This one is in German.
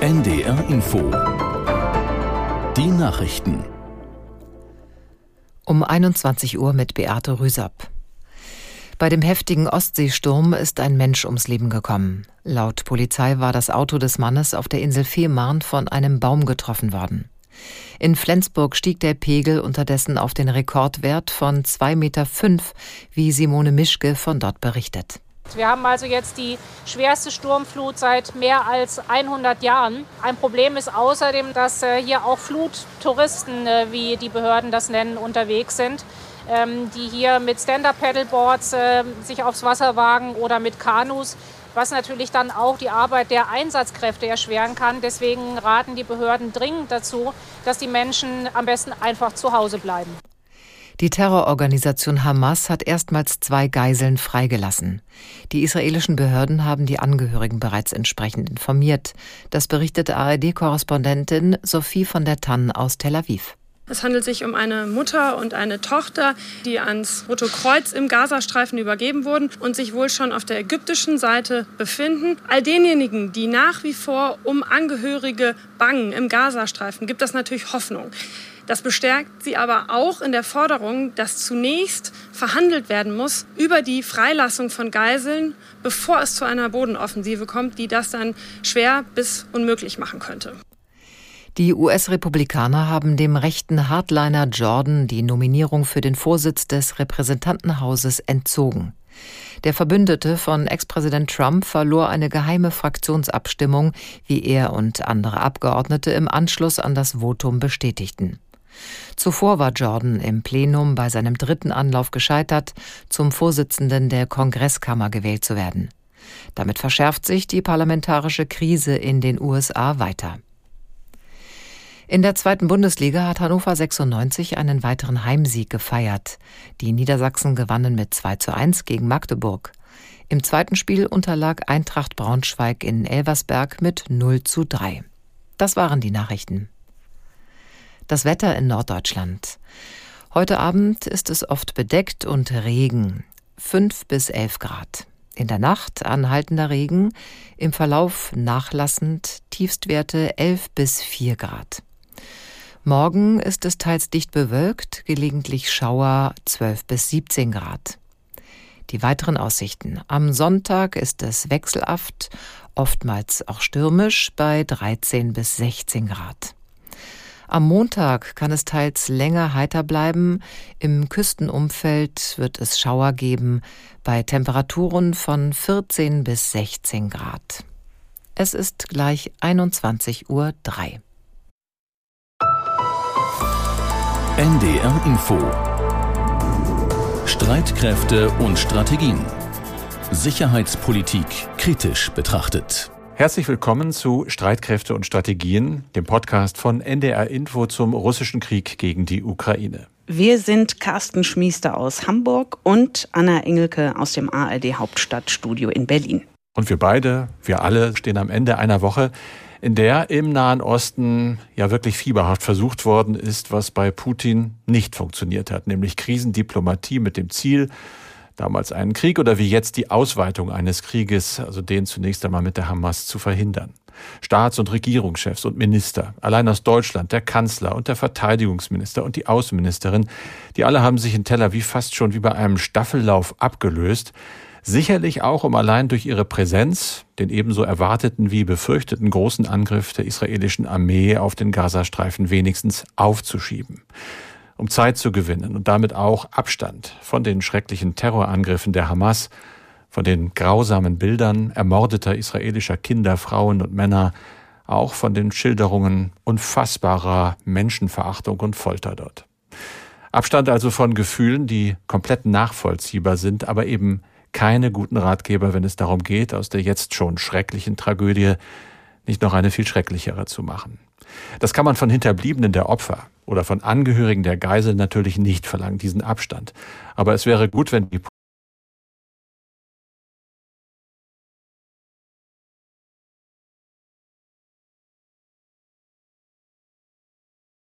NDR Info Die Nachrichten um 21 Uhr mit Beate Rüsapp. Bei dem heftigen Ostseesturm ist ein Mensch ums Leben gekommen. Laut Polizei war das Auto des Mannes auf der Insel Fehmarn von einem Baum getroffen worden. In Flensburg stieg der Pegel unterdessen auf den Rekordwert von 2,5 Meter, wie Simone Mischke von dort berichtet. Wir haben also jetzt die schwerste Sturmflut seit mehr als 100 Jahren. Ein Problem ist außerdem, dass äh, hier auch Fluttouristen, äh, wie die Behörden das nennen, unterwegs sind, ähm, die hier mit Stand-Up-Paddleboards äh, sich aufs Wasser wagen oder mit Kanus was natürlich dann auch die Arbeit der Einsatzkräfte erschweren kann. Deswegen raten die Behörden dringend dazu, dass die Menschen am besten einfach zu Hause bleiben. Die Terrororganisation Hamas hat erstmals zwei Geiseln freigelassen. Die israelischen Behörden haben die Angehörigen bereits entsprechend informiert. Das berichtete ARD-Korrespondentin Sophie von der Tann aus Tel Aviv. Es handelt sich um eine Mutter und eine Tochter, die ans Rote Kreuz im Gazastreifen übergeben wurden und sich wohl schon auf der ägyptischen Seite befinden. All denjenigen, die nach wie vor um Angehörige bangen im Gazastreifen, gibt das natürlich Hoffnung. Das bestärkt sie aber auch in der Forderung, dass zunächst verhandelt werden muss über die Freilassung von Geiseln, bevor es zu einer Bodenoffensive kommt, die das dann schwer bis unmöglich machen könnte. Die US-Republikaner haben dem rechten Hardliner Jordan die Nominierung für den Vorsitz des Repräsentantenhauses entzogen. Der Verbündete von Ex-Präsident Trump verlor eine geheime Fraktionsabstimmung, wie er und andere Abgeordnete im Anschluss an das Votum bestätigten. Zuvor war Jordan im Plenum bei seinem dritten Anlauf gescheitert, zum Vorsitzenden der Kongresskammer gewählt zu werden. Damit verschärft sich die parlamentarische Krise in den USA weiter. In der zweiten Bundesliga hat Hannover 96 einen weiteren Heimsieg gefeiert. Die Niedersachsen gewannen mit 2 zu 1 gegen Magdeburg. Im zweiten Spiel unterlag Eintracht Braunschweig in Elversberg mit 0 zu 3. Das waren die Nachrichten. Das Wetter in Norddeutschland. Heute Abend ist es oft bedeckt und Regen. 5 bis 11 Grad. In der Nacht anhaltender Regen, im Verlauf nachlassend Tiefstwerte 11 bis 4 Grad. Morgen ist es teils dicht bewölkt, gelegentlich Schauer 12 bis 17 Grad. Die weiteren Aussichten. Am Sonntag ist es wechselaft, oftmals auch stürmisch bei 13 bis 16 Grad. Am Montag kann es teils länger heiter bleiben. Im Küstenumfeld wird es Schauer geben bei Temperaturen von 14 bis 16 Grad. Es ist gleich 21.03 Uhr. NDR Info Streitkräfte und Strategien. Sicherheitspolitik kritisch betrachtet. Herzlich willkommen zu Streitkräfte und Strategien, dem Podcast von NDR Info zum russischen Krieg gegen die Ukraine. Wir sind Carsten Schmiester aus Hamburg und Anna Engelke aus dem ARD Hauptstadtstudio in Berlin. Und wir beide, wir alle stehen am Ende einer Woche, in der im Nahen Osten ja wirklich fieberhaft versucht worden ist, was bei Putin nicht funktioniert hat, nämlich Krisendiplomatie mit dem Ziel, damals einen Krieg oder wie jetzt die Ausweitung eines Krieges, also den zunächst einmal mit der Hamas zu verhindern. Staats- und Regierungschefs und Minister, allein aus Deutschland, der Kanzler und der Verteidigungsminister und die Außenministerin, die alle haben sich in Tel Aviv fast schon wie bei einem Staffellauf abgelöst, sicherlich auch um allein durch ihre Präsenz den ebenso erwarteten wie befürchteten großen Angriff der israelischen Armee auf den Gazastreifen wenigstens aufzuschieben um Zeit zu gewinnen und damit auch Abstand von den schrecklichen Terrorangriffen der Hamas, von den grausamen Bildern ermordeter israelischer Kinder, Frauen und Männer, auch von den Schilderungen unfassbarer Menschenverachtung und Folter dort. Abstand also von Gefühlen, die komplett nachvollziehbar sind, aber eben keine guten Ratgeber, wenn es darum geht, aus der jetzt schon schrecklichen Tragödie nicht noch eine viel schrecklichere zu machen. Das kann man von Hinterbliebenen der Opfer oder von Angehörigen der Geisel natürlich nicht verlangen, diesen Abstand. Aber es wäre gut, wenn die